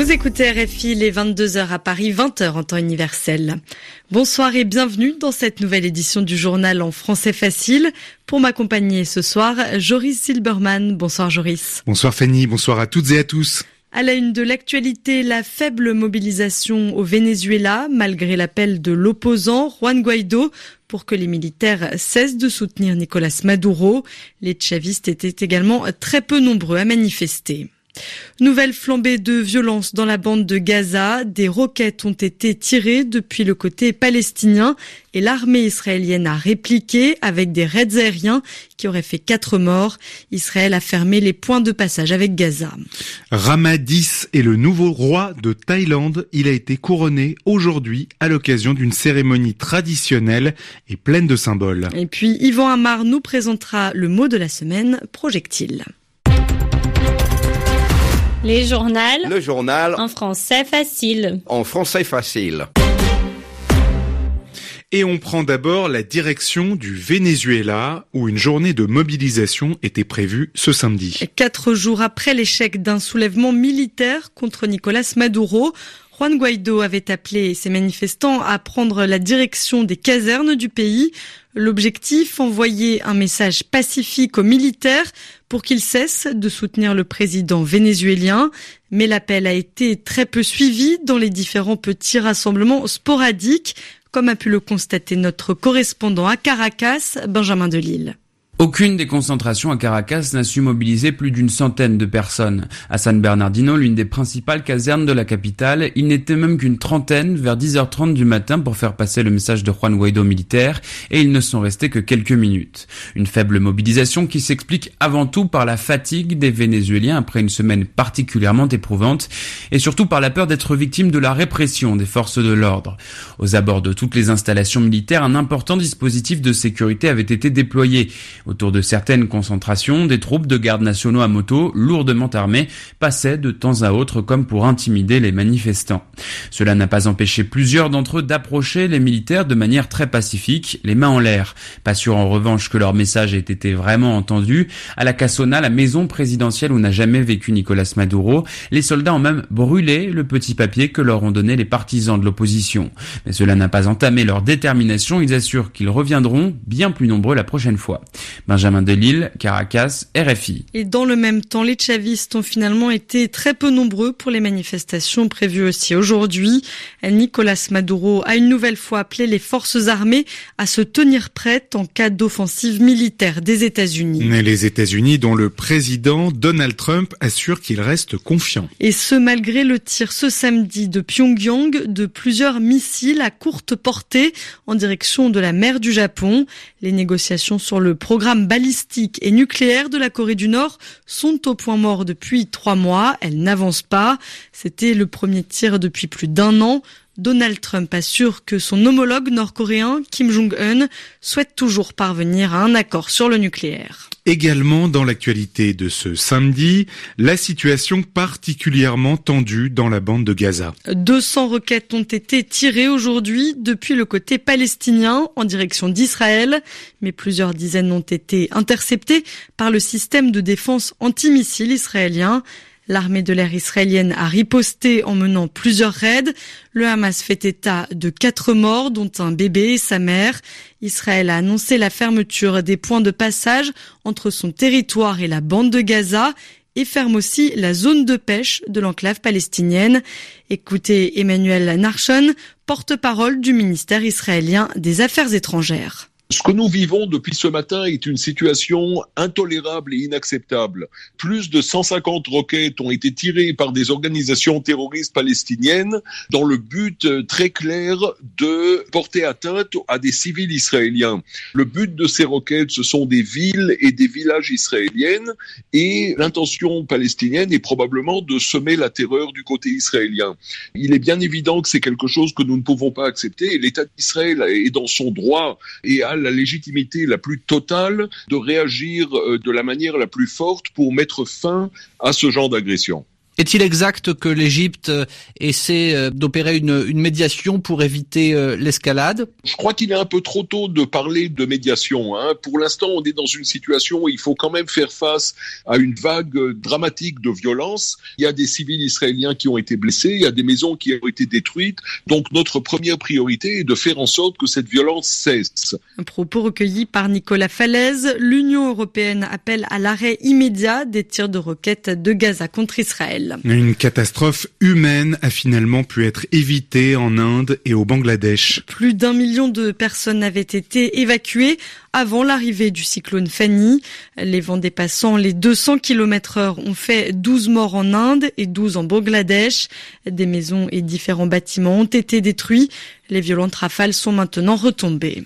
Vous écoutez RFI les 22h à Paris, 20h en temps universel. Bonsoir et bienvenue dans cette nouvelle édition du journal en français facile. Pour m'accompagner ce soir, Joris Silberman. Bonsoir Joris. Bonsoir Fanny, bonsoir à toutes et à tous. À la une de l'actualité, la faible mobilisation au Venezuela, malgré l'appel de l'opposant Juan Guaido pour que les militaires cessent de soutenir Nicolas Maduro. Les chavistes étaient également très peu nombreux à manifester. Nouvelle flambée de violence dans la bande de Gaza. Des roquettes ont été tirées depuis le côté palestinien et l'armée israélienne a répliqué avec des raids aériens qui auraient fait quatre morts. Israël a fermé les points de passage avec Gaza. Ramadis est le nouveau roi de Thaïlande. Il a été couronné aujourd'hui à l'occasion d'une cérémonie traditionnelle et pleine de symboles. Et puis Yvan Amar nous présentera le mot de la semaine, projectile. Les journaux. Le journal. En français facile. En français facile. Et on prend d'abord la direction du Venezuela, où une journée de mobilisation était prévue ce samedi. Quatre jours après l'échec d'un soulèvement militaire contre Nicolas Maduro, Juan Guaido avait appelé ses manifestants à prendre la direction des casernes du pays. L'objectif, envoyer un message pacifique aux militaires pour qu'ils cessent de soutenir le président vénézuélien. Mais l'appel a été très peu suivi dans les différents petits rassemblements sporadiques, comme a pu le constater notre correspondant à Caracas, Benjamin Delille. Aucune des concentrations à Caracas n'a su mobiliser plus d'une centaine de personnes. À San Bernardino, l'une des principales casernes de la capitale, il n'était même qu'une trentaine vers 10h30 du matin pour faire passer le message de Juan Guaido militaire et ils ne sont restés que quelques minutes. Une faible mobilisation qui s'explique avant tout par la fatigue des Vénézuéliens après une semaine particulièrement éprouvante et surtout par la peur d'être victime de la répression des forces de l'ordre. Aux abords de toutes les installations militaires, un important dispositif de sécurité avait été déployé. Autour de certaines concentrations, des troupes de gardes nationaux à moto, lourdement armées, passaient de temps à autre comme pour intimider les manifestants. Cela n'a pas empêché plusieurs d'entre eux d'approcher les militaires de manière très pacifique, les mains en l'air. Pas sûr en revanche que leur message ait été vraiment entendu. À la Cassona, la maison présidentielle où n'a jamais vécu Nicolas Maduro, les soldats ont même brûlé le petit papier que leur ont donné les partisans de l'opposition. Mais cela n'a pas entamé leur détermination, ils assurent qu'ils reviendront bien plus nombreux la prochaine fois. Benjamin Delille, Caracas, RFI. Et dans le même temps, les chavistes ont finalement été très peu nombreux pour les manifestations prévues aussi aujourd'hui. Nicolas Maduro a une nouvelle fois appelé les forces armées à se tenir prêtes en cas d'offensive militaire des États-Unis. Les États-Unis dont le président Donald Trump assure qu'il reste confiant. Et ce malgré le tir ce samedi de Pyongyang de plusieurs missiles à courte portée en direction de la mer du Japon. Les négociations sur le programme balistique et nucléaire de la Corée du Nord sont au point mort depuis trois mois. Elles n'avancent pas. C'était le premier tir depuis plus d'un an. Donald Trump assure que son homologue nord-coréen, Kim Jong-un, souhaite toujours parvenir à un accord sur le nucléaire. Également dans l'actualité de ce samedi, la situation particulièrement tendue dans la bande de Gaza. 200 roquettes ont été tirées aujourd'hui depuis le côté palestinien en direction d'Israël, mais plusieurs dizaines ont été interceptées par le système de défense antimissile israélien. L'armée de l'air israélienne a riposté en menant plusieurs raids. Le Hamas fait état de quatre morts, dont un bébé et sa mère. Israël a annoncé la fermeture des points de passage entre son territoire et la bande de Gaza et ferme aussi la zone de pêche de l'enclave palestinienne. Écoutez Emmanuel Narshon, porte-parole du ministère israélien des Affaires étrangères. Ce que nous vivons depuis ce matin est une situation intolérable et inacceptable. Plus de 150 roquettes ont été tirées par des organisations terroristes palestiniennes dans le but très clair de porter atteinte à des civils israéliens. Le but de ces roquettes, ce sont des villes et des villages israéliennes et l'intention palestinienne est probablement de semer la terreur du côté israélien. Il est bien évident que c'est quelque chose que nous ne pouvons pas accepter et l'État d'Israël est dans son droit et a la légitimité la plus totale de réagir de la manière la plus forte pour mettre fin à ce genre d'agression. Est-il exact que l'Égypte essaie d'opérer une, une, médiation pour éviter l'escalade? Je crois qu'il est un peu trop tôt de parler de médiation. Hein. Pour l'instant, on est dans une situation où il faut quand même faire face à une vague dramatique de violence. Il y a des civils israéliens qui ont été blessés, il y a des maisons qui ont été détruites. Donc notre première priorité est de faire en sorte que cette violence cesse. Un propos recueilli par Nicolas Falaise. L'Union européenne appelle à l'arrêt immédiat des tirs de roquettes de Gaza contre Israël. Une catastrophe humaine a finalement pu être évitée en Inde et au Bangladesh. Plus d'un million de personnes avaient été évacuées avant l'arrivée du cyclone Fanny. Les vents dépassant les 200 km heure ont fait 12 morts en Inde et 12 en Bangladesh. Des maisons et différents bâtiments ont été détruits. Les violentes rafales sont maintenant retombées.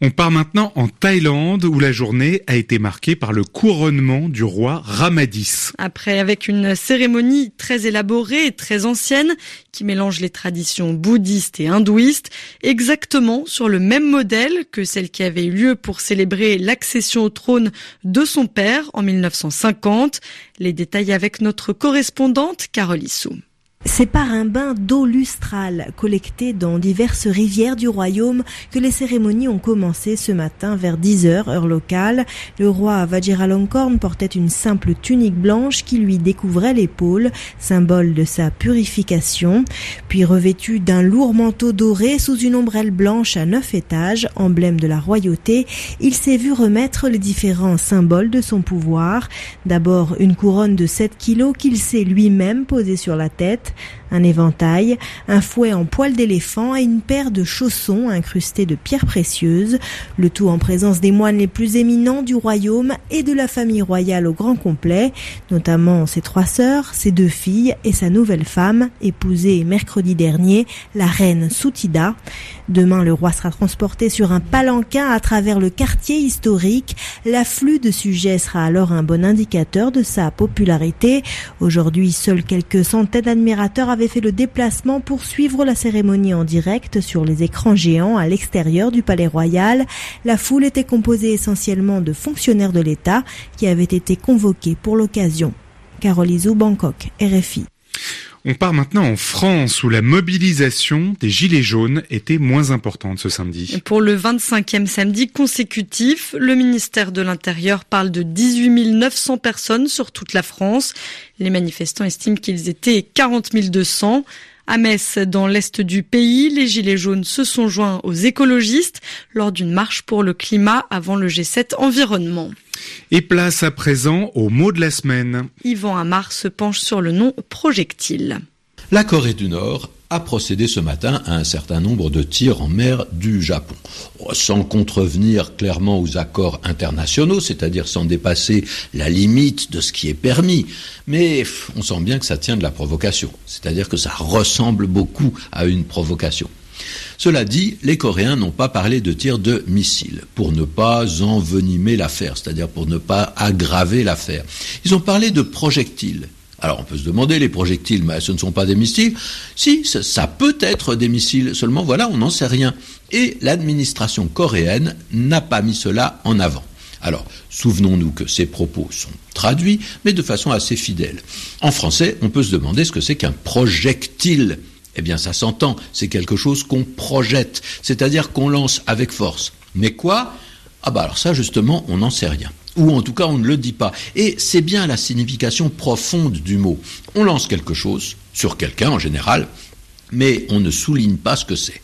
On part maintenant en Thaïlande où la journée a été marquée par le couronnement du roi Ramadis. Après, avec une cérémonie très élaborée et très ancienne qui mélange les traditions bouddhistes et hindouistes, exactement sur le même modèle que celle qui avait eu lieu pour célébrer l'accession au trône de son père en 1950. Les détails avec notre correspondante Carole Issou. C'est par un bain d'eau lustrale collectée dans diverses rivières du royaume que les cérémonies ont commencé ce matin vers 10 heures heure locale. Le roi Vajiralongkorn portait une simple tunique blanche qui lui découvrait l'épaule, symbole de sa purification. Puis revêtu d'un lourd manteau doré sous une ombrelle blanche à neuf étages, emblème de la royauté, il s'est vu remettre les différents symboles de son pouvoir. D'abord une couronne de 7 kilos qu'il s'est lui-même posée sur la tête un éventail, un fouet en poil d'éléphant et une paire de chaussons incrustés de pierres précieuses, le tout en présence des moines les plus éminents du royaume et de la famille royale au grand complet, notamment ses trois sœurs, ses deux filles et sa nouvelle femme, épousée mercredi dernier, la reine Soutida. Demain, le roi sera transporté sur un palanquin à travers le quartier historique. L'afflux de sujets sera alors un bon indicateur de sa popularité. Aujourd'hui, seuls quelques centaines d'admirateurs avaient fait le déplacement pour suivre la cérémonie en direct sur les écrans géants à l'extérieur du palais royal. La foule était composée essentiellement de fonctionnaires de l'État qui avaient été convoqués pour l'occasion. Carole Bangkok, RFI. On part maintenant en France où la mobilisation des Gilets jaunes était moins importante ce samedi. Pour le 25e samedi consécutif, le ministère de l'Intérieur parle de 18 900 personnes sur toute la France. Les manifestants estiment qu'ils étaient 40 200. À Metz, dans l'est du pays, les Gilets jaunes se sont joints aux écologistes lors d'une marche pour le climat avant le G7 environnement. Et place à présent au mot de la semaine. Yvan Amar se penche sur le nom projectile. La Corée du Nord a procédé ce matin à un certain nombre de tirs en mer du Japon, sans contrevenir clairement aux accords internationaux, c'est-à-dire sans dépasser la limite de ce qui est permis. Mais on sent bien que ça tient de la provocation, c'est-à-dire que ça ressemble beaucoup à une provocation. Cela dit, les Coréens n'ont pas parlé de tirs de missiles pour ne pas envenimer l'affaire, c'est-à-dire pour ne pas aggraver l'affaire. Ils ont parlé de projectiles. Alors on peut se demander, les projectiles, mais ce ne sont pas des missiles. Si, ça, peut être des missiles, seulement voilà, on n'en sait rien. Et l'administration coréenne n'a pas mis cela en avant. Alors, souvenons-nous que ces propos sont traduits, mais de façon assez fidèle. En français, on peut se demander ce que c'est qu'un projectile. Eh bien, ça s'entend, c'est quelque chose qu'on projette, c'est-à-dire qu'on lance avec force. Mais quoi? Ah bah alors ça, justement, on n'en sait rien ou en tout cas on ne le dit pas. Et c'est bien la signification profonde du mot. On lance quelque chose sur quelqu'un en général, mais on ne souligne pas ce que c'est.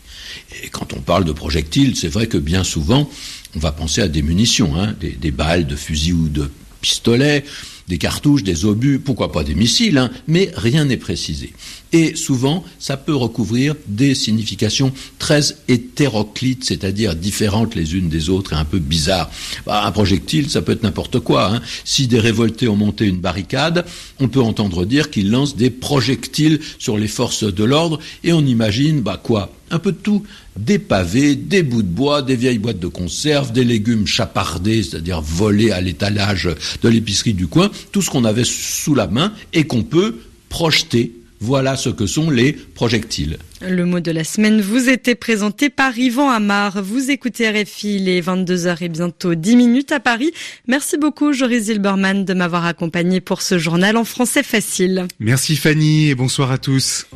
Et quand on parle de projectiles, c'est vrai que bien souvent, on va penser à des munitions, hein, des, balles de fusil ou de pistolet, des cartouches, des obus, pourquoi pas des missiles, hein, mais rien n'est précisé. Et souvent, ça peut recouvrir des significations très hétéroclites, c'est-à-dire différentes les unes des autres et un peu bizarres. Bah, un projectile, ça peut être n'importe quoi. Hein. Si des révoltés ont monté une barricade, on peut entendre dire qu'ils lancent des projectiles sur les forces de l'ordre et on imagine, bah quoi? Un peu de tout. Des pavés, des bouts de bois, des vieilles boîtes de conserve, des légumes chapardés, c'est-à-dire volés à l'étalage de l'épicerie du coin, tout ce qu'on avait sous la main et qu'on peut projeter Voilà ce que sont les projectiles. Le mot de la semaine vous était présenté par Yvan Amar. Vous écoutez RFI, les 22h et bientôt 10 minutes à Paris. Merci beaucoup Joris Zilberman de m'avoir accompagné pour ce journal en français facile. Merci Fanny et bonsoir à tous.